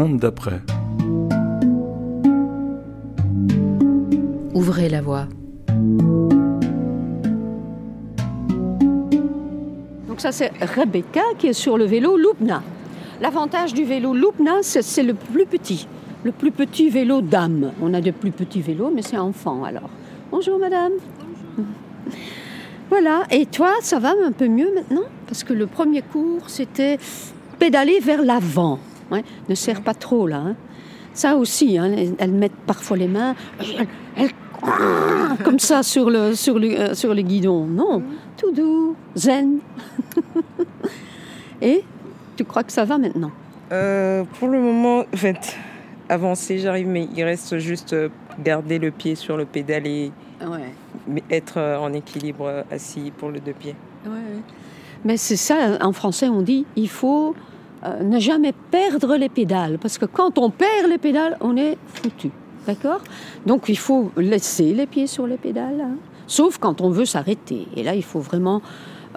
monde d'après. Ouvrez la voie. Donc ça c'est Rebecca qui est sur le vélo Lubna. L'avantage du vélo Lubna, c'est le plus petit. Le plus petit vélo dame. On a de plus petits vélos, mais c'est enfant alors. Bonjour madame. Voilà, et toi, ça va un peu mieux maintenant? Parce que le premier cours, c'était pédaler vers l'avant. Ne serre pas trop là. Hein. Ça aussi, hein, elles mettent parfois les mains, elles, comme ça sur le, sur, le, euh, sur le guidon. Non, tout doux, zen. et tu crois que ça va maintenant? Euh, Pour le moment, en fait, avancer, j'arrive, mais il reste juste euh, garder le pied sur le pédale et être en équilibre assis pour le deux pieds. Mais c'est ça, en français, on dit il faut euh, ne jamais perdre les pédales, parce que quand on perd les pédales, on est foutu. D'accord? Donc il faut laisser les pieds sur les pédales, hein. sauf quand on veut s'arrêter. Et là, il faut vraiment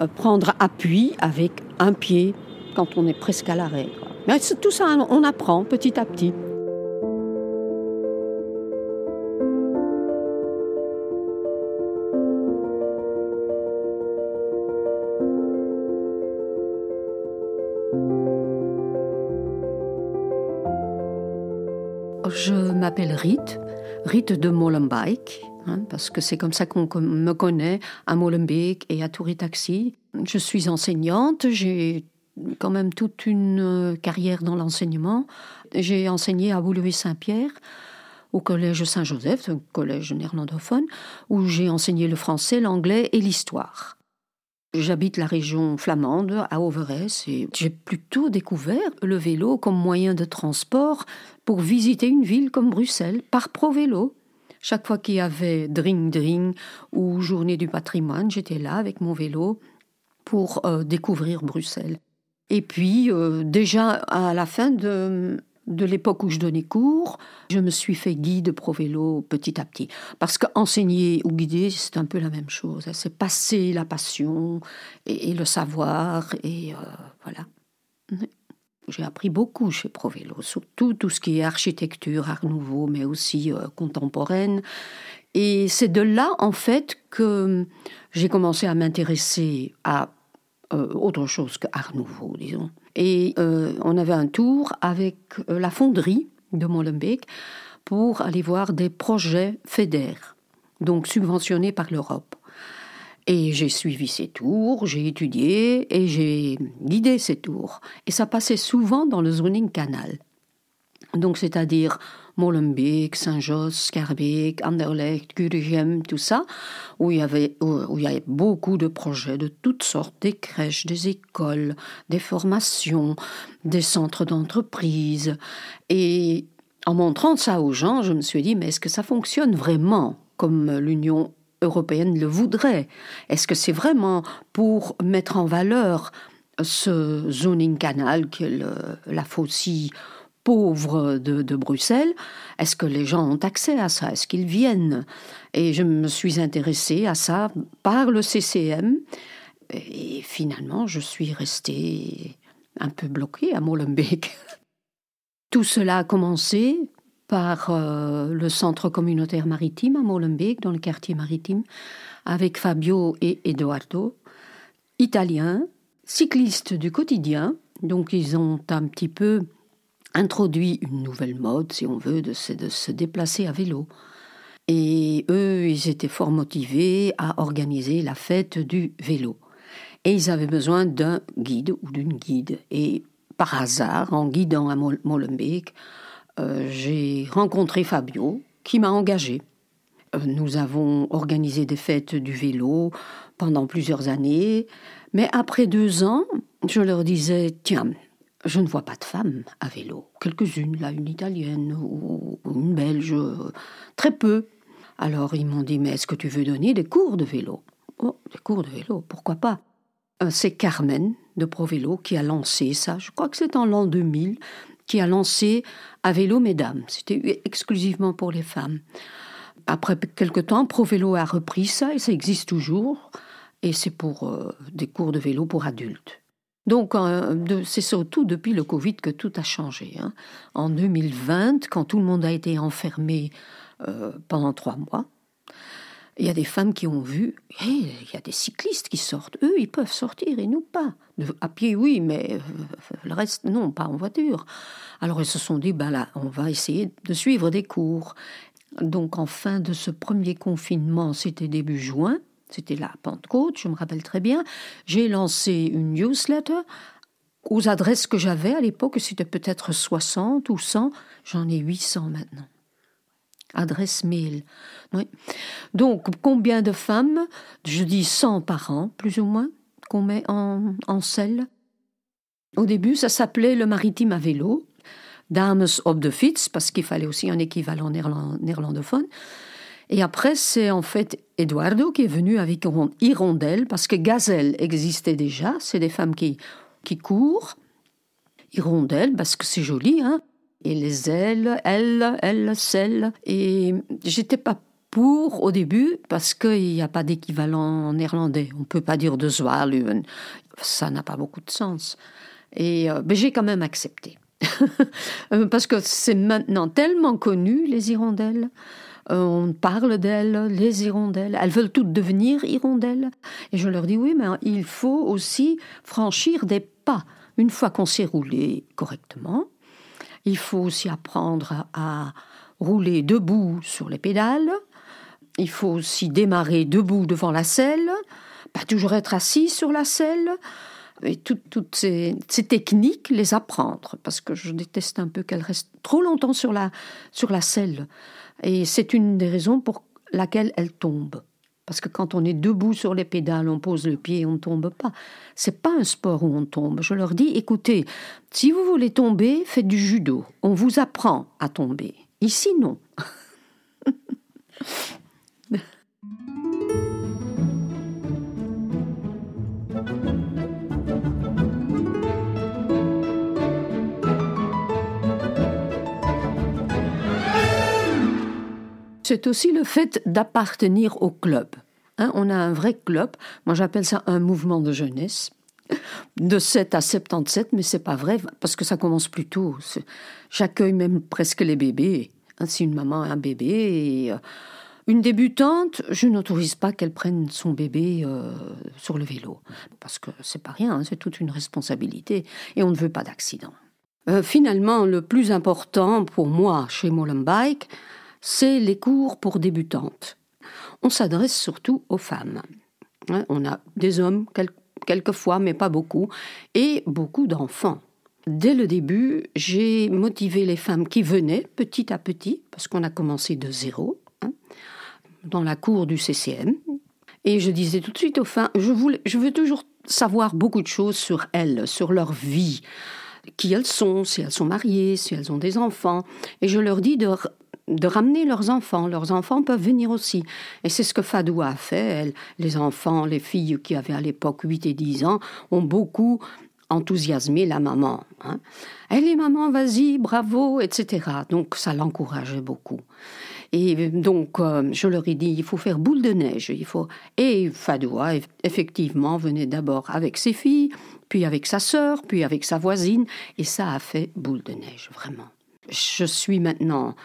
euh, prendre appui avec un pied quand on est presque à l'arrêt. Mais tout ça, on apprend petit à petit. M'appelle Rite, Rite de Molenbeek, hein, parce que c'est comme ça qu'on me connaît à Molenbeek et à Toury Taxi. Je suis enseignante, j'ai quand même toute une euh, carrière dans l'enseignement. J'ai enseigné à Boulogne-Saint-Pierre, au collège Saint-Joseph, un collège néerlandophone, où j'ai enseigné le français, l'anglais et l'histoire. J'habite la région flamande, à Overès, et j'ai plutôt découvert le vélo comme moyen de transport pour visiter une ville comme Bruxelles par pro-vélo. Chaque fois qu'il y avait Dring Dring ou Journée du patrimoine, j'étais là avec mon vélo pour euh, découvrir Bruxelles. Et puis, euh, déjà à la fin de de l'époque où je donnais cours, je me suis fait guide pro vélo petit à petit. Parce qu'enseigner ou guider, c'est un peu la même chose. C'est passer la passion et, le savoir. Et euh, voilà. J'ai appris beaucoup chez Provélo, surtout tout ce qui est architecture, art nouveau, mais aussi euh, contemporaine. Et c'est de là, en fait, que j'ai commencé à m'intéresser à euh, autre chose que art nouveau, disons. Et euh, on avait un tour avec euh, la fonderie de Molenbeek pour aller voir des projets FEDER, donc subventionnés par l'Europe. Et j'ai suivi ces tours, j'ai étudié et j'ai guidé ces tours. Et ça passait souvent dans le zoning canal. Donc, c'est-à-dire Molenbeek, Saint-Jos, Scarbeek, Anderlecht, Gurgem, tout ça, où il, y avait, où, il y avait beaucoup de projets de toutes sortes, des crèches, des écoles, des formations, des centres d'entreprise. Et en montrant ça aux gens, je me suis dit, mais est-ce que ça fonctionne vraiment comme l'Union européenne le voudrait? Est-ce que c'est vraiment pour mettre en valeur ce zoning canal qui est la faucille pauvre de, Bruxelles, est-ce que les gens ont accès à ça? Est-ce qu'ils viennent? Et je me suis intéressée à ça par le CCM. Et finalement, je suis restée un peu bloquée à Molenbeek. Tout cela a commencé par euh, le centre communautaire maritime à Molenbeek, dans le quartier maritime, avec Fabio et Eduardo, italiens, cyclistes du quotidien. Donc ils ont un petit peu introduit une nouvelle mode, si on veut, de se, de se déplacer à vélo. Et eux, ils étaient fort motivés à organiser la fête du vélo. Et ils avaient besoin d'un guide ou d'une guide. Et par hasard, en guidant à Molenbeek, euh, j'ai rencontré Fabio, qui m'a engagé. Euh, nous avons organisé des fêtes du vélo pendant plusieurs années, mais après deux ans, je leur disais, tiens, je ne vois pas de femmes à vélo. Quelques-unes, là, une italienne ou une belge, très peu. Alors ils m'ont dit, mais est-ce que tu veux donner des cours de vélo? Oh, des cours de vélo, pourquoi pas? Euh, C'est Carmen de ProVélo qui a lancé ça, je crois que c'est en l'an 2000, qui a lancé à vélo mesdames. C'était exclusivement pour les femmes. Après quelque temps, ProVélo a repris ça et ça existe toujours. Et c'est pour euh, des cours de vélo pour adultes. Donc, c'est surtout depuis le Covid que tout a changé. Hein. En 2020, quand tout le monde a été enfermé euh, pendant trois mois, il y a des femmes qui ont vu, il y a des cyclistes qui sortent. Eux, ils peuvent sortir et nous pas. À pied, oui, mais euh, le reste, non, pas en voiture. Alors, ils se sont dit, ben là, on va essayer de suivre des cours. Donc, en fin de ce premier confinement, c'était début juin, c'était la Pentecôte, je me rappelle très bien, j'ai lancé une newsletter aux adresses que j'avais à l'époque, c'était peut-être 60 ou 100, j'en ai 800 maintenant. Adresse mail. Donc, combien de femmes Je dis 100 par an, plus ou moins, qu'on met en, en selle? Au début, ça s'appelait le maritime à vélo, Dames op de fiets, parce qu'il fallait aussi un équivalent néerlandophone. Et après, c'est en fait Eduardo qui est venu avec Hirondelle, parce que Gazelle existait déjà, c'est des femmes qui, qui courent. Hirondelle, parce que c'est joli, hein. Et les ailes, elles, elles, celles. Et j'étais pas pour au début, parce qu'il n'y a pas d'équivalent néerlandais. On peut pas dire de Zwaluwen. Ça n'a pas beaucoup de sens. Et euh, j'ai quand même accepté. Euh, parce que c'est maintenant tellement connu, les hirondelles. Euh, on parle d'elles, les hirondelles. Elles veulent toutes devenir hirondelles. Et je leur dis oui, mais il faut aussi franchir des pas. Une fois qu'on s'est roulé correctement, il faut aussi apprendre à, rouler debout sur les pédales. Il faut aussi démarrer debout devant la selle, pas toujours être assis sur la selle et toutes ces, techniques, les apprendre, parce que je déteste un peu qu'elles restent trop longtemps sur la, sur la selle. Et c'est une des raisons pour laquelle elles tombent. Parce que quand on est debout sur les pédales, on pose le pied on ne tombe pas. C'est pas un sport où on tombe. Je leur dis, écoutez, si vous voulez tomber, faites du judo. On vous apprend à tomber. Ici, non. c'est aussi le fait d'appartenir au club. Hein, on a un vrai club, moi j'appelle ça un mouvement de jeunesse, de 7 à 77, mais c'est pas vrai, parce que ça commence plus tôt. J'accueille même presque les bébés. Hein, si une maman a un bébé euh, une débutante, je n'autorise pas qu'elle prenne son bébé euh, sur le vélo, parce que c'est pas rien, hein, c'est toute une responsabilité, et on ne veut pas d'accident. Euh, finalement, le plus important pour moi chez Molenbeek, c'est les cours pour débutantes. On s'adresse surtout aux femmes. Hein, on a des hommes quelquefois, mais pas beaucoup, et beaucoup d'enfants. Dès le début, j'ai motivé les femmes qui venaient petit à petit, parce qu'on a commencé de zéro, hein, dans la cour du CCM. Et je disais tout de suite aux femmes, je, je veux toujours savoir beaucoup de choses sur elles, sur leur vie, qui elles sont, si elles sont mariées, si elles ont des enfants. Et je leur dis de ramener leurs enfants. Leurs enfants peuvent venir aussi. Et c'est ce que Fadoua a fait. les enfants, les filles qui avaient à l'époque 8 et 10 ans, ont beaucoup enthousiasmé la maman. Hein. Elle est maman, vas-y, bravo, etc. Donc ça l'encourageait beaucoup. Et donc, euh, je leur ai dit, il faut faire boule de neige. Il faut... Et Fadoua, effectivement, venait d'abord avec ses filles, puis avec sa sœur, puis avec sa voisine. Et ça a fait boule de neige, vraiment. Je suis maintenant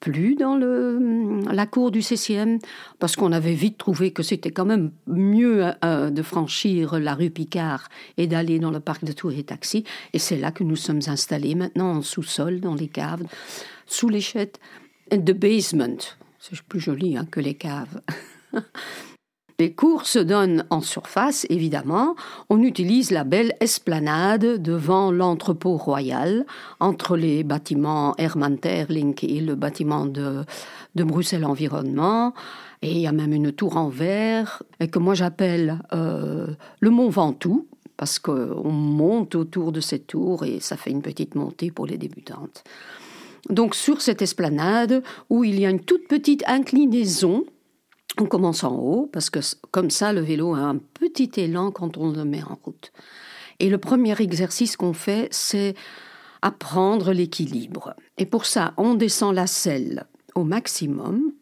plus dans le, la cour du CCM parce qu'on avait vite trouvé que c'était quand même mieux euh, de franchir la rue Picard et d'aller dans le parc de Tour et Taxi. Et c'est là que nous sommes installés maintenant en sous-sol, dans les caves, sous chètes. The basement, c'est plus joli hein, que les caves. Les cours se donnent en surface, évidemment. On utilise la belle esplanade devant l'entrepôt royal, entre les bâtiments Hermann Terling et le bâtiment de, Bruxelles Environnement. Et il y a même une tour en verre, que moi j'appelle euh, le Mont Ventoux, parce qu'on monte autour de cette tour et ça fait une petite montée pour les débutantes. Donc sur cette esplanade, où il y a une toute petite inclinaison, on commence en haut parce que comme ça, le vélo a un petit élan quand on le met en route. Et le premier exercice qu'on fait, c'est apprendre l'équilibre. Et pour ça, on descend la selle au maximum,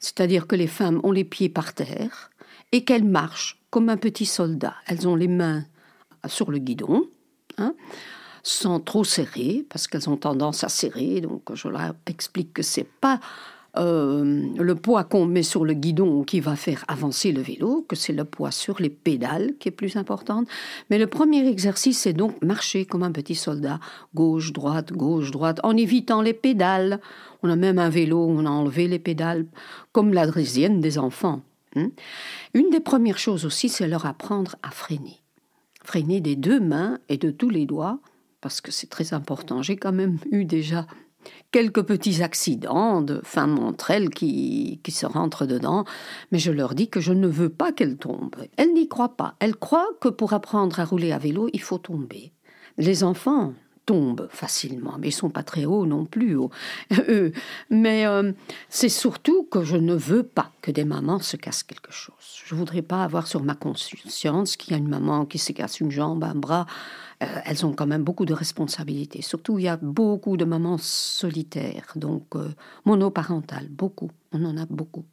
c'est-à-dire que les femmes ont les pieds par terre et qu'elles marchent comme un petit soldat. Elles ont les mains sur le guidon, hein, sans trop serrer, parce qu'elles ont tendance à serrer. Donc je leur explique que c'est pas euh, le poids qu'on met sur le guidon qui va faire avancer le vélo, que c'est le poids sur les pédales qui est plus important. Mais le premier exercice, c'est donc marcher comme un petit soldat, gauche, droite, gauche, droite, en évitant les pédales. On a même un vélo on a enlevé les pédales, comme la des enfants. Hein. Une des premières choses aussi, c'est leur apprendre à freiner. Freiner des deux mains et de tous les doigts, parce que c'est très important. J'ai quand même eu déjà quelques petits accidents de femmes entre elles qui, qui se rentrent dedans, mais je leur dis que je ne veux pas qu'elles tombent. Elles n'y croient pas. Elles croient que pour apprendre à rouler à vélo, il faut tomber. Les enfants tombent facilement, mais ils sont pas très hauts non plus. Mais euh, c'est surtout que je ne veux pas que des mamans se cassent quelque chose. Je voudrais pas avoir sur ma conscience qu'il y a une maman qui se casse une jambe, un bras. Euh, elles ont quand même beaucoup de responsabilités. Surtout, il y a beaucoup de mamans solitaires, donc euh, monoparentales, beaucoup. On en a beaucoup.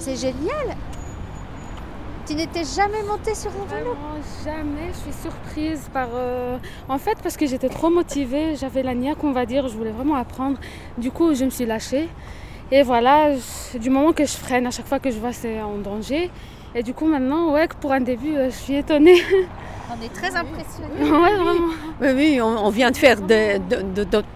C'est génial tu n'étais jamais montée sur un vélo? Jamais, je suis surprise par... Euh, en fait, parce que j'étais trop motivée, j'avais la niaque, on va dire, je voulais vraiment apprendre. Du coup, je me suis lâchée. Et voilà, du moment que je freine, à chaque fois que je vois c'est en danger. Et du coup, maintenant, ouais, pour un début, euh, je suis étonnée. On est très impressionnés. Ouais, vraiment. Oui, oui, on, vient de faire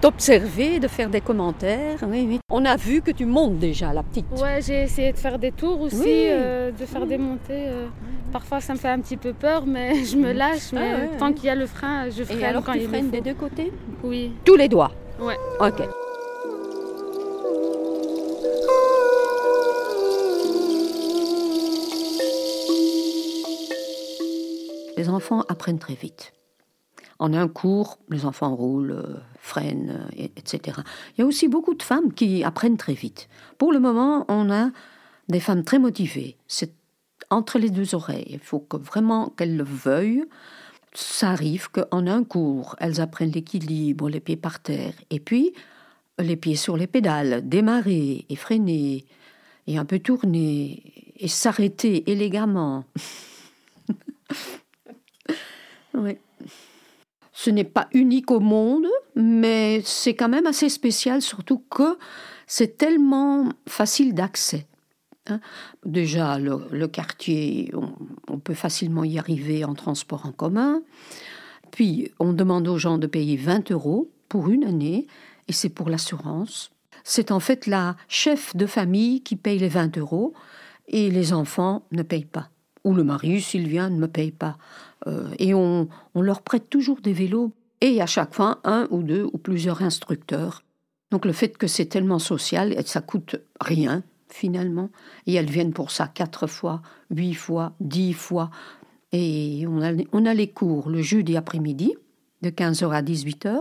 d'observer, de, faire des commentaires. Oui, oui. On a vu que tu montes déjà, la petite. Ouais, j'ai essayé de faire des tours aussi, euh, de faire des montées. Euh. Parfois, ça me fait un petit peu peur, mais je me lâche. Mais ah tant qu'il y a le frein, je freine Et alors, quand tu il freines des deux côtés? Oui. Tous les doigts? Ouais. Ok. Les enfants apprennent très vite. En un cours, les enfants roulent, euh, freinent, euh, etc. Il y a aussi beaucoup de femmes qui apprennent très vite. Pour le moment, on a des femmes très motivées. C'est entre les deux oreilles. Il faut que vraiment qu'elles le veuillent. Ça arrive qu'en un cours, elles apprennent l'équilibre, les pieds par terre, et puis les pieds sur les pédales, démarrer et freiner, et un peu tourner, et s'arrêter élégamment. Oui. Ce n'est pas unique au monde, mais c'est quand même assez spécial, surtout que c'est tellement facile d'accès. Hein. Déjà, le, quartier, on, peut facilement y arriver en transport en commun. Puis, on demande aux gens de payer 20 euros pour une année, et c'est pour l'assurance. C'est en fait la chef de famille qui paye les 20 euros, et les enfants ne payent pas. Ou le mari, s'il vient, ne me paye pas. Euh, et on, leur prête toujours des vélos et à chaque fois un ou deux ou plusieurs instructeurs. Donc le fait que c'est tellement social, et ça coûte rien finalement, et elles viennent pour ça quatre fois, huit fois, dix fois. Et on a, on a les cours le jeudi après-midi, de 15h à 18h,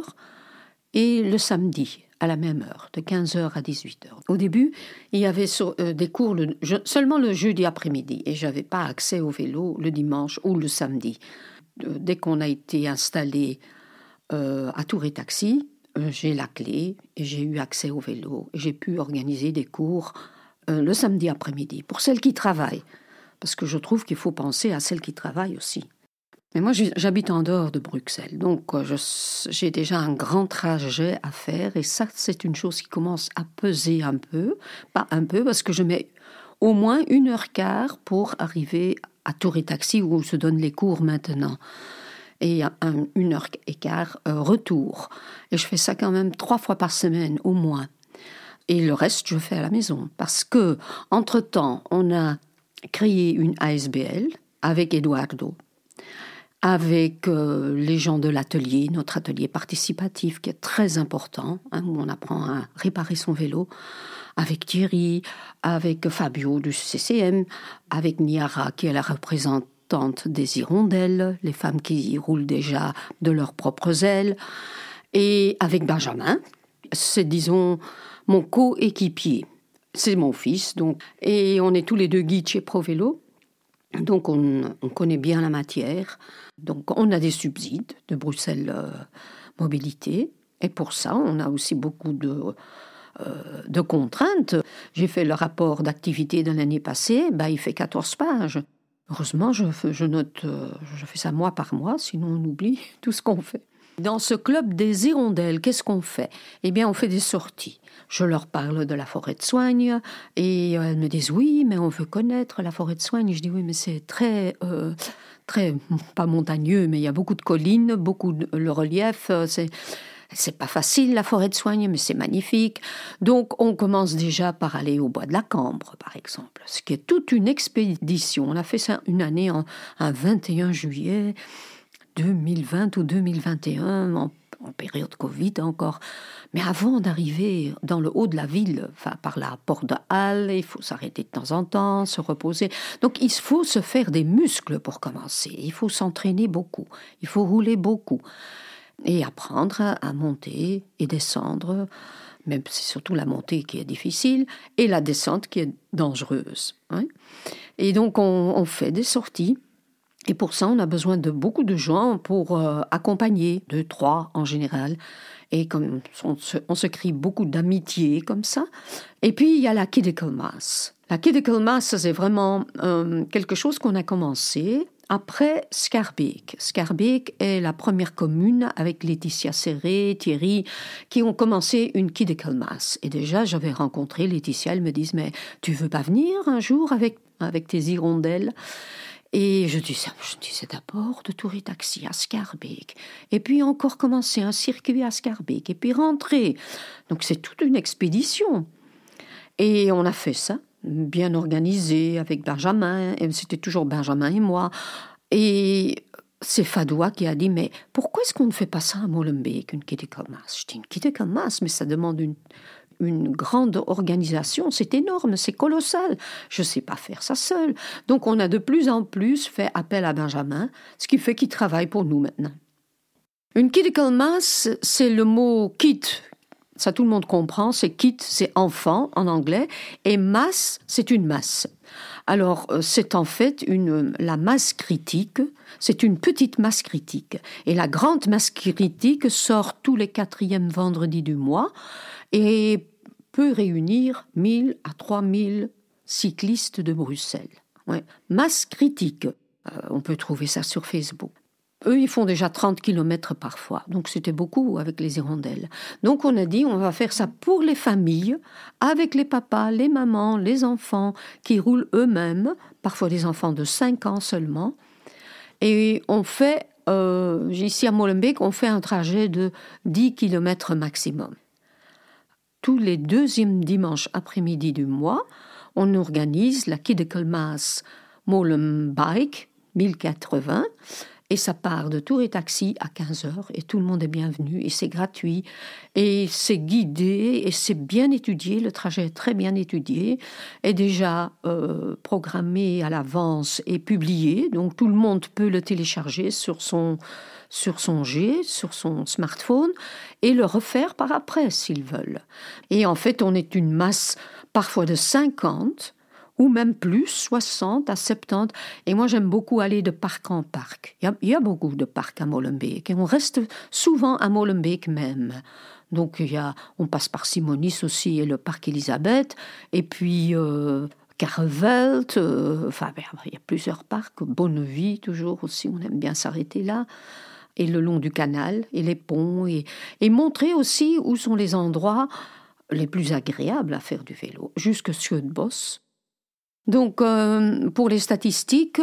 et le samedi, à la même heure, de 15h à 18h. Au début, il y avait euh, des cours seulement le jeudi après-midi et j'avais pas accès au vélo le dimanche ou le samedi. Euh, dès qu'on a été installé euh, à Tour et Taxi, j'ai la clé et j'ai eu accès au vélo j'ai pu organiser des cours le samedi après-midi pour celles qui travaillent. Parce que je trouve qu'il faut penser à celles qui travaillent aussi. Mais moi, j'habite en dehors de Bruxelles, donc euh, j'ai déjà un grand trajet à faire, et ça, c'est une chose qui commence à peser un peu, pas un peu, parce que je mets au moins une heure quart pour arriver à Tour et Taxi où se donnent les cours maintenant, et une heure et quart euh, retour. Et je fais ça quand même trois fois par semaine au moins. Et le reste, je fais à la maison, parce que entre temps, on a créé une ASBL avec Eduardo avec euh, les gens de l'atelier, notre atelier participatif qui est très important, hein, où on apprend à réparer son vélo, avec Thierry, avec Fabio du CCM, avec Niara qui est la représentante des hirondelles, les femmes qui roulent déjà de leurs propres ailes, et avec Benjamin, c'est disons mon coéquipier. C'est mon fils, donc. Et on est tous les deux guides chez ProVélo. Donc on, connaît bien la matière. Donc on a des subsides de Bruxelles euh, Mobilité. Et pour ça, on a aussi beaucoup de, euh, de contraintes. J'ai fait le rapport d'activité de l'année passée, bah, il fait 14 pages. Heureusement, je, je note, euh, je fais ça mois par mois, sinon on oublie tout ce qu'on fait. Dans ce club des hirondelles, qu'est-ce qu'on fait? Eh bien, on fait des sorties. Je leur parle de la forêt de soigne et elles me disent oui, mais on veut connaître la forêt de soigne. Je dis oui, mais c'est très, euh, très pas montagneux, mais il y a beaucoup de collines, beaucoup de le relief. Euh, c'est c'est pas facile la forêt de soigne, mais c'est magnifique. Donc on commence déjà par aller au bois de la Cambre, par exemple, ce qui est toute une expédition. On a fait ça une année en un 21 juillet. 2020 ou 2021, en, période Covid encore. Mais avant d'arriver dans le haut de la ville, par la porte de Halle, il faut s'arrêter de temps en temps, se reposer. Donc il faut se faire des muscles pour commencer. Il faut s'entraîner beaucoup. Il faut rouler beaucoup. Et apprendre à monter et descendre. Même c'est surtout la montée qui est difficile et la descente qui est dangereuse. Hein. Et donc on fait des sorties et pour ça, on a besoin de beaucoup de gens pour euh, accompagner, deux, trois en général. Et comme on se, on beaucoup d'amitié comme ça. Et puis, il y a la Kidical Mass. La Kidical Mass, c'est vraiment euh, quelque chose qu'on a commencé après Scarbeck. Scarbeck est la première commune avec Laetitia Serré, Thierry, qui ont commencé une Kidical Mass. Et déjà, j'avais rencontré Laetitia, elle me dit, mais tu veux pas venir un jour avec, avec tes hirondelles? Et je disais, je disais d'abord de tourer taxi à Scarbeck, et puis encore commencer un circuit à Scarbeck, et puis rentrer. Donc c'est toute une expédition. Et on a fait ça, bien organisé, avec Benjamin, et c'était toujours Benjamin et moi. Et c'est Fadoua qui a dit, mais pourquoi est-ce qu'on ne fait pas ça à Molenbeek, une quête mass Je dis, une quête mass, mais ça demande une, une grande organisation, c'est énorme, c'est colossal. Je ne sais pas faire ça seul. Donc on a de plus en plus fait appel à Benjamin, ce qui fait qu'il travaille pour nous maintenant. Une critical mass, c'est le mot kit. Ça tout le monde comprend, c'est kit, c'est enfant en anglais, et masse, c'est une masse. Alors, euh, c'est en fait une, la masse critique, c'est une petite masse critique. Et la grande masse critique sort tous les quatrièmes vendredis du mois et peut réunir 1000 à 3000 cyclistes de Bruxelles. Masse critique, euh, on peut trouver ça sur Facebook. Eux, ils font déjà 30 km parfois, donc c'était beaucoup avec les hirondelles. Donc on a dit, on va faire ça pour les familles, avec les papas, les mamans, les enfants qui roulent eux-mêmes, parfois des enfants de 5 ans seulement. Et on fait, euh, ici à Molenbeek, on fait un trajet de 10 km maximum tous les deuxièmes dimanches après-midi du mois, on organise la Mass Molenbeek 1080 et ça part de Tour et Taxi à 15h et tout le monde est bienvenu et c'est gratuit et c'est guidé et c'est bien étudié, le trajet est très bien étudié, est déjà euh, programmé à l'avance et publié, donc tout le monde peut le télécharger sur son sur son G, sur son smartphone, et le refaire par après s'ils veulent. Et en fait, on est une masse parfois de 50 ou même plus, 60 à 70. Et moi, j'aime beaucoup aller de parc en parc. Il y a, beaucoup de parcs à Molenbeek et on reste souvent à Molenbeek même. Donc, il y a, on passe par Simonis aussi et le parc Elisabeth, et puis euh, Carvelt, euh, enfin, il y a plusieurs parcs, Bonnevie toujours aussi, on aime bien s'arrêter là et le long du canal et les ponts et, montrer aussi où sont les endroits les plus agréables à faire du vélo, jusque bosse. Donc, euh, pour les statistiques,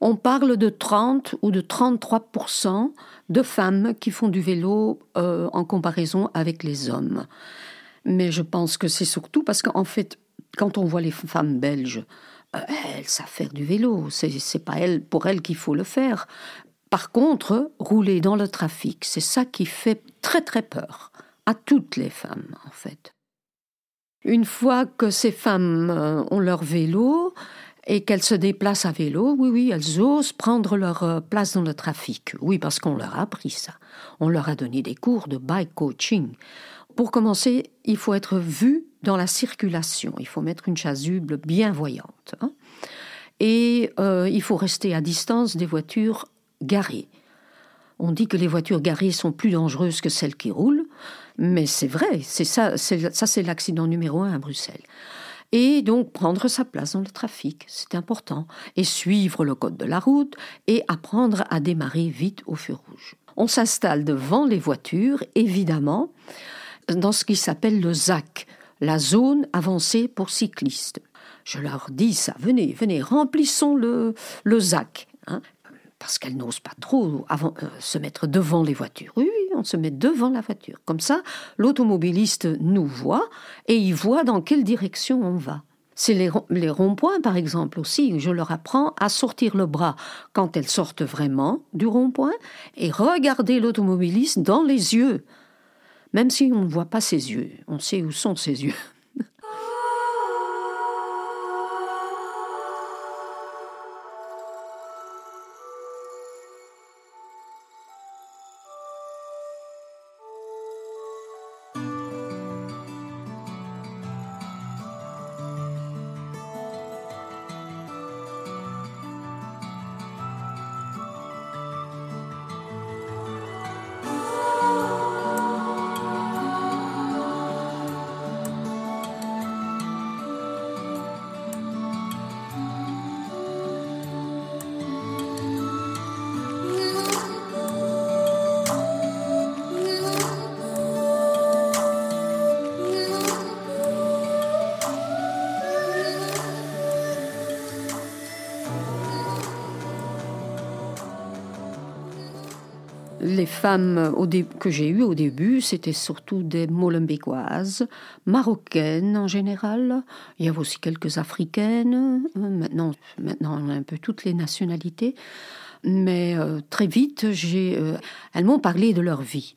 on parle de 30 ou de 33% de femmes qui font du vélo euh, en comparaison avec les hommes. Mais je pense que c'est surtout parce qu'en fait, quand on voit les femmes belges, euh, elles savent faire du vélo. C'est pas elles, pour elles qu'il faut le faire. Par contre, rouler dans le trafic, c'est ça qui fait très très peur à toutes les femmes en fait. Une fois que ces femmes euh, ont leur vélo et qu'elles se déplacent à vélo, oui, oui, elles osent prendre leur euh, place dans le trafic. Oui, parce qu'on leur a appris ça. On leur a donné des cours de bike coaching. Pour commencer, il faut être vu dans la circulation. Il faut mettre une chasuble bien voyante. Hein. et euh, il faut rester à distance des voitures garées. On dit que les voitures garées sont plus dangereuses que celles qui roulent, mais c'est vrai, c'est ça, ça c'est l'accident numéro un à Bruxelles. Et donc prendre sa place dans le trafic, c'est important, et suivre le code de la route et apprendre à démarrer vite au feu rouge. On s'installe devant les voitures, évidemment, dans ce qui s'appelle le ZAC, la zone avancée pour cyclistes. Je leur dis ça, venez, venez, remplissons le, le ZAC. Hein, parce qu'elles n'osent pas trop euh, se mettre devant les voitures. Oui, on se met devant la voiture. Comme ça, l'automobiliste nous voit et il voit dans quelle direction on va. C'est les, les ronds-points, par exemple, aussi. Je leur apprends à sortir le bras quand elles sortent vraiment du rond-point et regarder l'automobiliste dans les yeux. Même si on ne voit pas ses yeux, on sait où sont ses yeux. Les femmes que j'ai eues au début, c'était surtout des Molenbeekoises, marocaines en général. Il y avait aussi quelques africaines. Euh, maintenant, maintenant on a un peu toutes les nationalités. Mais euh, très vite, j'ai, euh, elles m'ont parlé de leur vie,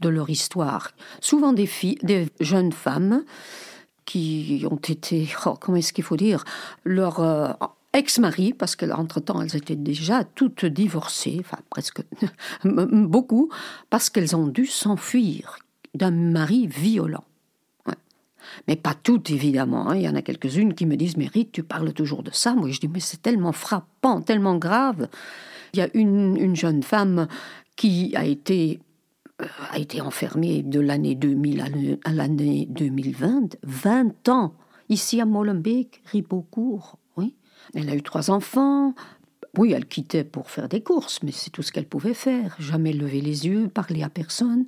de leur histoire. Souvent des filles, des jeunes femmes qui ont été, oh, comment est-ce qu'il faut dire, leur ex-mari, parce qu'entre-temps, elles étaient déjà toutes divorcées, enfin presque beaucoup, parce qu'elles ont dû s'enfuir d'un mari violent. Mais pas toutes, évidemment. Hein. Il y en a quelques-unes qui me disent, mais Rite, tu parles toujours de ça. Moi, je dis, mais c'est tellement frappant, tellement grave. Il y a une, une jeune femme qui a été, euh, a été enfermée de l'année 2000 à l'année 2020, 20 ans, ici à Molenbeek, Ribeaucourt, elle a eu trois enfants. Oui, elle quittait pour faire des courses, mais c'est tout ce qu'elle pouvait faire. Jamais lever les yeux, parler à personne.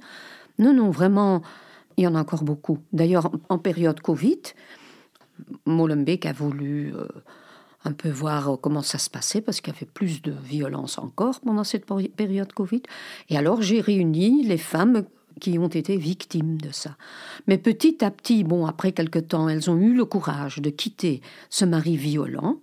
Non, non, vraiment, il y en a encore beaucoup. D'ailleurs, en période Covid, Molenbeek a voulu euh, un peu voir comment ça se passait parce qu'il y avait plus de violence encore pendant cette période Covid. Et alors, j'ai réuni les femmes qui ont été victimes de ça. Mais petit à petit, bon, après quelque temps, elles ont eu le courage de quitter ce mari violent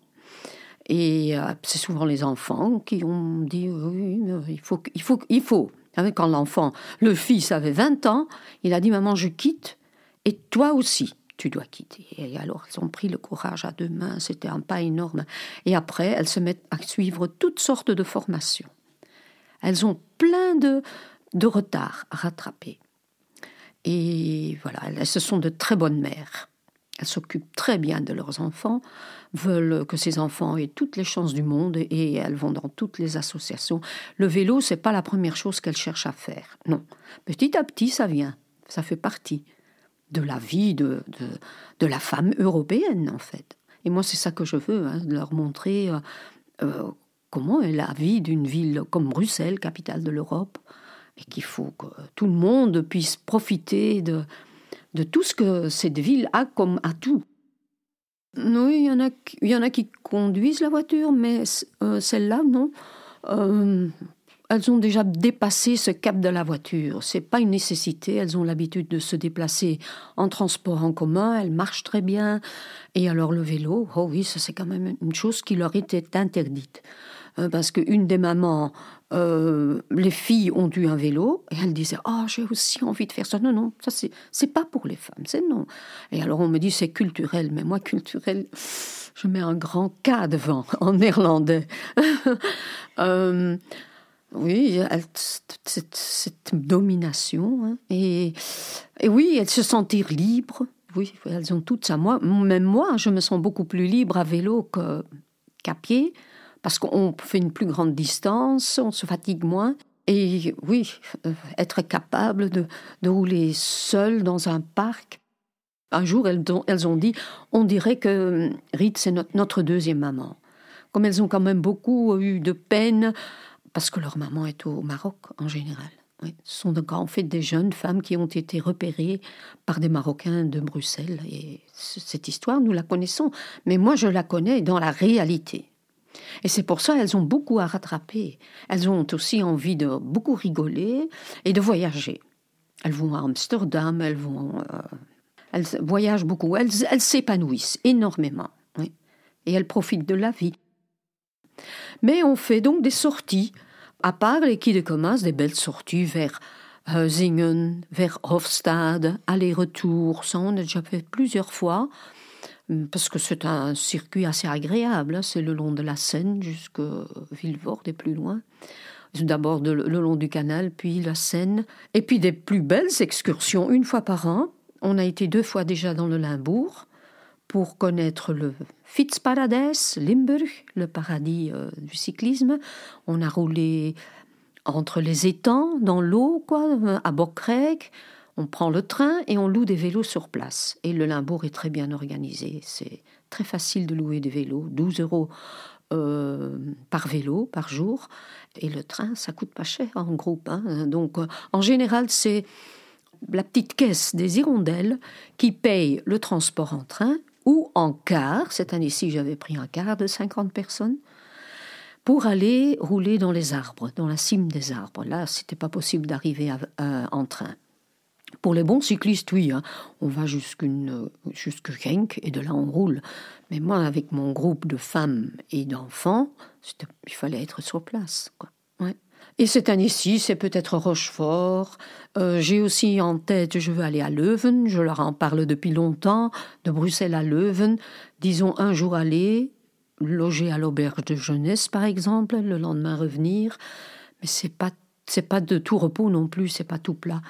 et euh, c'est souvent les enfants qui ont dit oui, il faut, il faut, il faut. Quand l'enfant, le fils avait 20 ans, il a dit Maman, je quitte, et toi aussi, tu dois quitter. Et alors, elles ont pris le courage à deux mains, c'était un pas énorme. Et après, elles se mettent à suivre toutes sortes de formations. Elles ont plein de, de retard à rattraper. Et voilà, elles, ce sont de très bonnes mères. Elles s'occupent très bien de leurs enfants, veulent que ces enfants aient toutes les chances du monde et elles vont dans toutes les associations. Le vélo, c'est pas la première chose qu'elles cherchent à faire. Non. Petit à petit, ça vient. Ça fait partie de la vie de, de, la femme européenne, en fait. Et moi, c'est ça que je veux, hein, leur montrer euh, euh, comment est la vie d'une ville comme Bruxelles, capitale de l'Europe, et qu'il faut que tout le monde puisse profiter de, de tout ce que cette ville a comme atout. Oui, il y en a, y en a qui conduisent la voiture, mais euh, celles-là, non. Euh, elles ont déjà dépassé ce cap de la voiture. C'est pas une nécessité. Elles ont l'habitude de se déplacer en transport en commun. Elles marchent très bien. Et alors le vélo, oh oui, c'est quand même une chose qui leur était interdite. Euh, parce qu'une des mamans, euh, les filles ont eu un vélo et elle disait oh j'ai aussi envie de faire ça non non ça c'est pas pour les femmes c'est non. Et alors on me dit c'est culturel mais moi culturel je mets un grand K devant en néerlandais. Euh, oui cette, domination hein. et, et oui elles se sentir libres oui, elles ont toutes ça. Moi, même moi, je me sens beaucoup plus libre à vélo qu'à pied, parce qu'on fait une plus grande distance, on se fatigue moins. Et oui, euh, être capable de, rouler seule dans un parc. Un jour, elles, elles ont dit, on dirait que Rite, c'est notre, deuxième maman. Comme elles ont quand même beaucoup eu de peine, parce que leur maman est au Maroc en général. ce sont donc en fait des jeunes femmes qui ont été repérées par des Marocains de Bruxelles. Et cette histoire, nous la connaissons. Mais moi, je la connais dans la réalité. Et c'est pour ça qu'elles ont beaucoup à rattraper. Elles ont aussi envie de beaucoup rigoler et de voyager. Elles vont à Amsterdam, elles vont. Euh, elles voyagent beaucoup, elles s'épanouissent énormément. Et elles profitent de la vie. Mais on fait donc des sorties, à part les quais de commerce, des belles sorties vers Heusingen, vers Hofstade, aller-retour. Ça, on a déjà fait plusieurs fois. Mm, parce que c'est un circuit assez agréable. Hein. C'est le long de la Seine jusqu'à Villevorde et plus loin. D'abord le long du canal, puis la Seine. Et puis des plus belles excursions une fois par an. On a été deux fois déjà dans le Limbourg pour connaître le Fitzparadise, Limburg, le paradis euh, du cyclisme. On a roulé entre les étangs, dans l'eau, quoi, à Bockrek. On prend le train et on loue des vélos sur place. Et le Limbourg est très bien organisé. C'est très facile de louer des vélos. 12 euros euh, par vélo par jour. Et le train, ça coûte pas cher en groupe. Hein. Donc, euh, en général, c'est la petite caisse des hirondelles qui paye le transport en train ou en car. Cette année-ci, j'avais pris un car de 50 personnes pour aller rouler dans les arbres, dans la cime des arbres. Là, c'était pas possible d'arriver en train. Pour les bons cyclistes, oui, hein. on va jusqu'à Genk et de là on roule. Mais moi, avec mon groupe de femmes et d'enfants, il fallait être sur place. Et cette année-ci, c'est peut-être Rochefort. Euh, j'ai aussi en tête, je veux aller à Leuven. Je leur en parle depuis longtemps, de Bruxelles à Leuven. Disons un jour aller, loger à l'auberge de jeunesse, par exemple, le lendemain revenir. Mais c'est pas pas de tout repos non plus, c'est pas tout plat.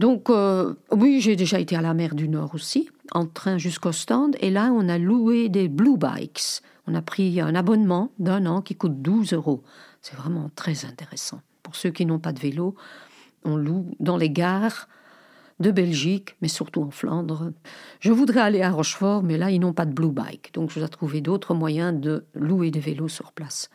Donc, euh, oui, j'ai déjà été à la mer du Nord aussi, en train jusqu'au stand, et là, on a loué des Blue Bikes. On a pris un abonnement d'un an qui coûte 12 euros. C'est vraiment très intéressant. Pour ceux qui n'ont pas de vélo, on loue dans les gares de Belgique, mais surtout en Flandre. Je voudrais aller à Rochefort, mais là, ils n'ont pas de Blue Bike. Donc, je dois trouver d'autres moyens de louer des vélos sur place.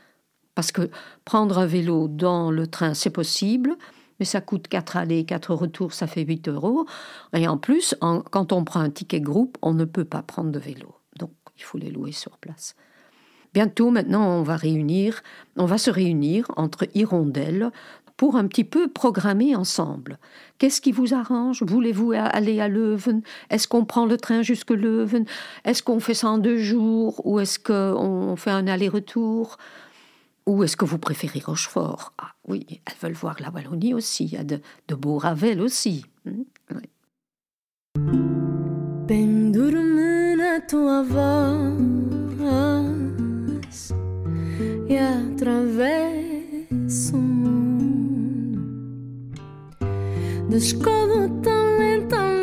Parce que prendre un vélo dans le train, c'est possible, mais ça coûte 4 allées, 4 retours, ça fait 8 euros. Et en plus, quand on prend un ticket groupe, on ne peut pas prendre de vélo. Donc, il faut les louer sur place. Bientôt, maintenant, on va on va se réunir entre hirondelles pour un petit peu programmer ensemble. Qu'est-ce qui vous arrange? Voulez-vous aller à Leuven? Est-ce qu'on prend le train jusque Leuven? Est-ce qu'on fait ça en deux jours? Ou est-ce qu'on fait un aller-retour? Ou est-ce que vous préférez Rochefort? Ah oui, elles veulent voir la Wallonie aussi. Il y a de, de beaux Ravel aussi. Hmm? Oui. Penduro-me na tua voz atravesso o mundo. Descolo tão lentamente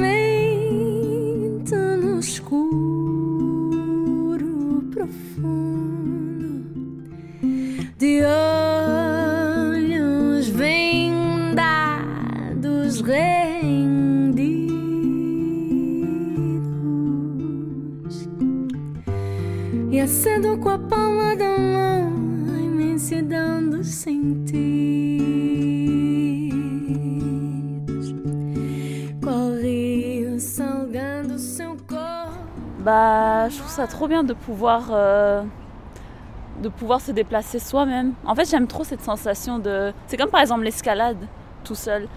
trop bien de pouvoir. Euh de pouvoir se déplacer soi-même. En fait, j'aime trop cette sensation de... C'est comme par exemple l'escalade, tout seul.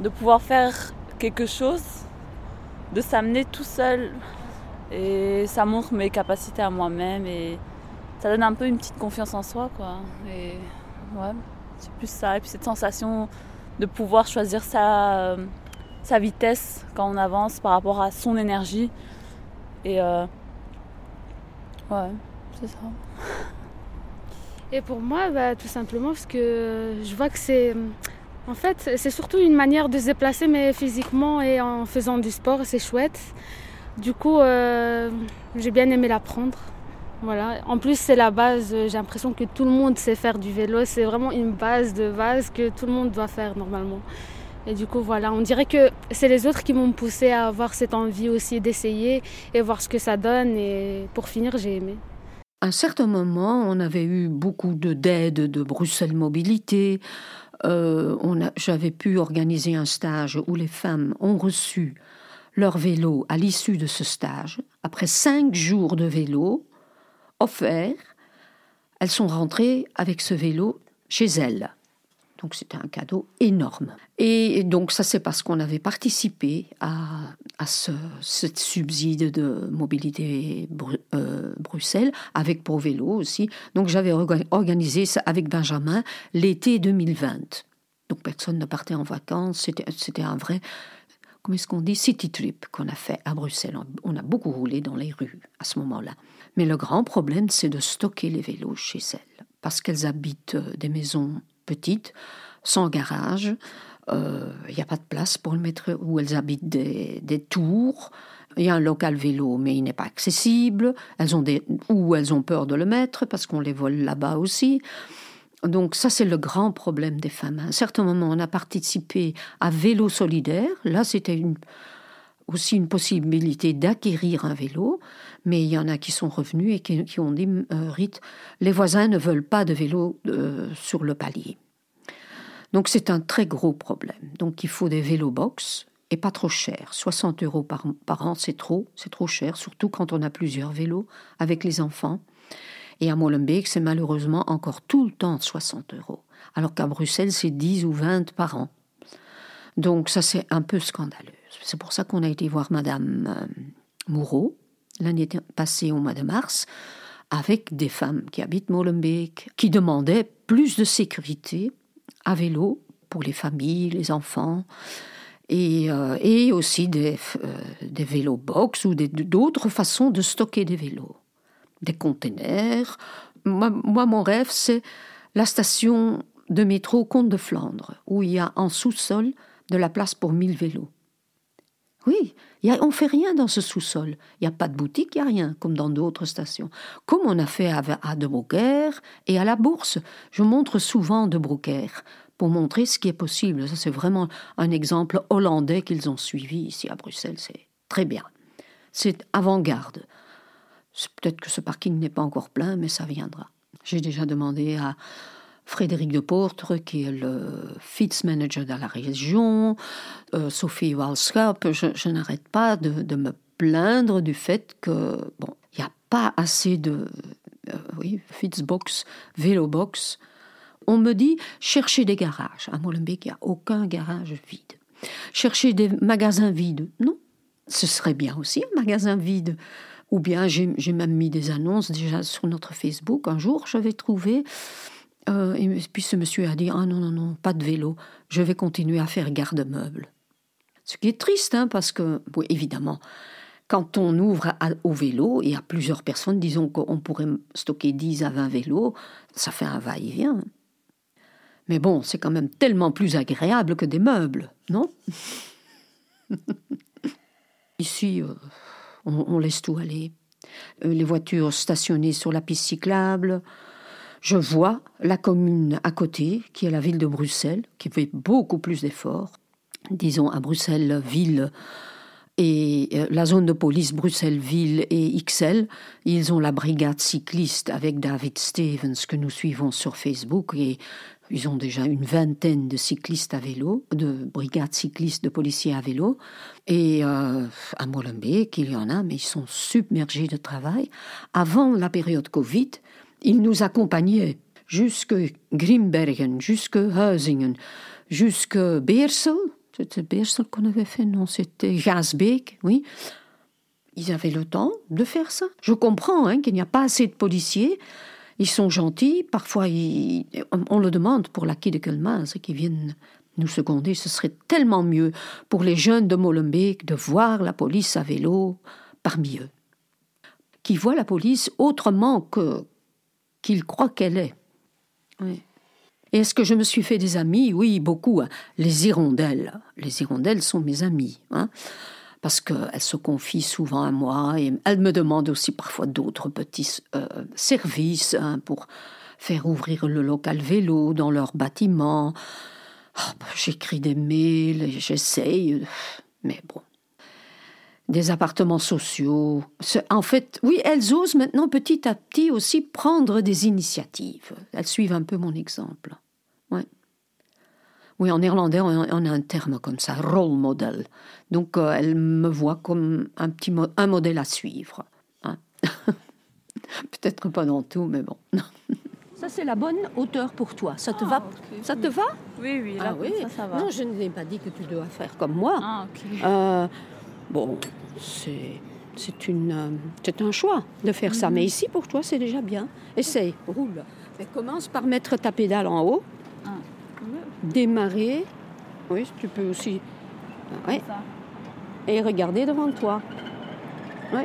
De pouvoir faire quelque chose, de s'amener tout seul. Et ça montre mes capacités à moi-même et ça donne un peu une petite confiance en soi, quoi. Et ouais, c'est plus ça. Et puis cette sensation de pouvoir choisir sa, sa vitesse quand on avance par rapport à son énergie. Et euh, ouais, c'est ça. Et pour moi, bah, tout simplement parce que je vois que c'est. En fait, c'est surtout une manière de se déplacer, mais physiquement et en faisant du sport, c'est chouette. Du coup, j'ai bien aimé l'apprendre. Voilà. En plus, c'est la base. J'ai l'impression que tout le monde sait faire du vélo. C'est vraiment une base de base que tout le monde doit faire normalement. Et du coup, voilà, on dirait que c'est les autres qui m'ont poussé à avoir cette envie aussi d'essayer et voir ce que ça donne. Et pour finir, j'ai aimé. À un certain moment, on avait eu beaucoup d'aide de, Bruxelles Mobilité. Euh, J'avais pu organiser un stage où les femmes ont reçu leur vélo à l'issue de ce stage. Après cinq jours de vélo offerts, elles sont rentrées avec ce vélo chez elles. Donc c'était un cadeau énorme. Et donc ça c'est parce qu'on avait participé à, ce, subside de mobilité euh, Bruxelles avec Pro Vélo aussi. Donc j'avais organisé ça avec Benjamin l'été 2020. Donc personne ne partait en vacances. C'était un vrai, comment est-ce qu'on dit, city trip qu'on a fait à Bruxelles. On a beaucoup roulé dans les rues à ce moment-là. Mais le grand problème c'est de stocker les vélos chez elles parce qu'elles habitent euh, des maisons petites, sans garage. Il euh, n'y a pas de place pour le mettre où elles habitent des, tours. Il y a un local vélo, mais il n'est pas accessible. Elles ont des, ou elles ont peur de le mettre parce qu'on les vole là-bas aussi. Donc ça, c'est le grand problème des femmes. À un certain moment, on a participé à Vélo Solidaire. Là, c'était aussi une possibilité d'acquérir un vélo. Mais il y en a qui sont revenus et qui, ont dit, euh, Rite, les voisins ne veulent pas de vélo euh, sur le palier. Donc c'est un très gros problème. Donc il faut des vélos box et pas trop cher. 60 euros par, an, c'est trop, c'est trop cher, surtout quand on a plusieurs vélos avec les enfants. Et à Molenbeek, c'est malheureusement encore tout le temps 60 euros, alors qu'à Bruxelles, c'est 10 ou 20 par an. Donc ça, c'est un peu scandaleux. C'est pour ça qu'on a été voir Madame euh, Moureau l'année passée au mois de mars avec des femmes qui habitent Molenbeek, qui demandaient plus de sécurité à vélo pour les familles, les enfants, et, euh, aussi des, euh, des vélos box ou d'autres façons de stocker des vélos. Des containers. Moi, moi mon rêve, c'est la station de métro Comte de Flandre, où il y a en sous-sol de la place pour 1000 vélos. Oui, y a, on fait rien dans ce sous-sol. Il n'y a pas de boutique, il n'y a rien, comme dans d'autres stations. Comme on a fait à, à De et à la Bourse. Je montre souvent De Brocaire pour montrer ce qui est possible. Ça, c'est vraiment un exemple hollandais qu'ils ont suivi ici à Bruxelles. C'est très bien. C'est avant-garde. Peut-être que ce parking n'est pas encore plein, mais ça viendra. J'ai déjà demandé à Frédéric de Portre, qui est le FITS manager dans la région, euh, Sophie Walschap, je, n'arrête pas de, me plaindre du fait que, bon, il n'y a pas assez de, euh, oui, Fitzbox, Vélobox. On me dit, cherchez des garages. À Molenbeek, il n'y a aucun garage vide. Cherchez des magasins vides. Non, ce serait bien aussi un magasin vide. Ou bien j'ai même mis des annonces déjà sur notre Facebook. Un jour, j'avais trouvé euh, et puis ce monsieur a dit Ah non, non, non, pas de vélo, je vais continuer à faire garde-meuble. Ce qui est triste, hein, parce que, évidemment, quand on ouvre au vélo, y a plusieurs personnes, disons qu'on pourrait stocker 10 à 20 vélos, ça fait un va-et-vient. Mais bon, c'est quand même tellement plus agréable que des meubles, non? Ici, euh, on, laisse tout aller. Euh, les voitures stationnées sur la piste cyclable, je vois la commune à côté, qui est la ville de Bruxelles, qui fait beaucoup plus d'efforts. Disons à Bruxelles, ville et euh, la zone de police Bruxelles-Ville et XL, ils ont la brigade cycliste avec David Stevens que nous suivons sur Facebook et ils ont déjà une vingtaine de cyclistes à vélo, de brigades cyclistes de policiers à vélo. Et euh, à Molenbeek, il y en a, mais ils sont submergés de travail. Avant la période Covid, il nous accompagnait jusque Grimbergen, jusque Huizingen, jusque Beersel. C'était Beersel qu'on avait fait, non, c'était Gasbeek, oui. Ils avaient le temps de faire ça. Je comprends hein, qu'il n'y a pas assez de policiers. Ils sont gentils. Parfois, on le demande pour la de Kelmaz qui viennent nous seconder. Ce serait tellement mieux pour les jeunes de Molenbeek de voir la police à vélo parmi eux. Qui voient la police autrement que, qu'il croit qu'elle est. est-ce que je me suis fait des amis? Oui, beaucoup. Hein. Les hirondelles. Les hirondelles sont mes amis. Hein. parce qu'elle se confie souvent à moi et elle me demande aussi parfois d'autres petits euh, services hein, pour faire ouvrir le local vélo dans leur bâtiment. Oh, bah, j'écris des mails, j'essaye, mais bon. Des appartements sociaux. En fait, oui, elles osent maintenant petit à petit aussi prendre des initiatives. Elles suivent un peu mon exemple. Ouais. Oui, en néerlandais, on a un terme comme ça, role model. Donc, euh, elle me voit comme un petit un modèle à suivre. Hein. Peut-être pas dans tout, mais bon. ça, c'est la bonne hauteur pour toi. Ça te va? Ah, Ça te va? Oui, oui, là, ah, Ça, ça va. Non, je n'ai pas dit que tu dois faire comme moi. Ah, euh, bon, c'est c'est une euh, c'est un choix de faire ça. Mhm. Mais ici, pour toi, c'est déjà bien. Essaye, roule. Mais commence par mettre ta pédale en haut démarrer. Oui, tu peux aussi. Ouais. Et regarder devant toi. Oui.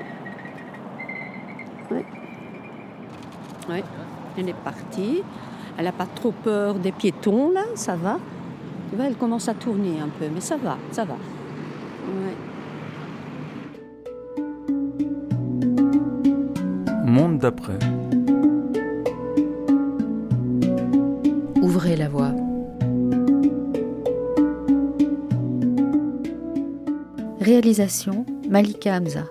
Oui. Oui. Elle est partie. Elle n'a pas trop peur des piétons, là, ça va. Tu vois, elle commence à tourner un peu, mais ça va, ça va. Ouais. Monde d'après. Ouvrez la voie. Réalisation Malika Hamza.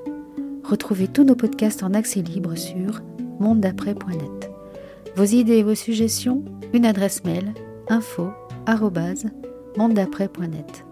Retrouvez tous nos podcasts en accès libre sur mondedaprès.net. Vos idées et vos suggestions, une adresse mail info@mondedaprès.net.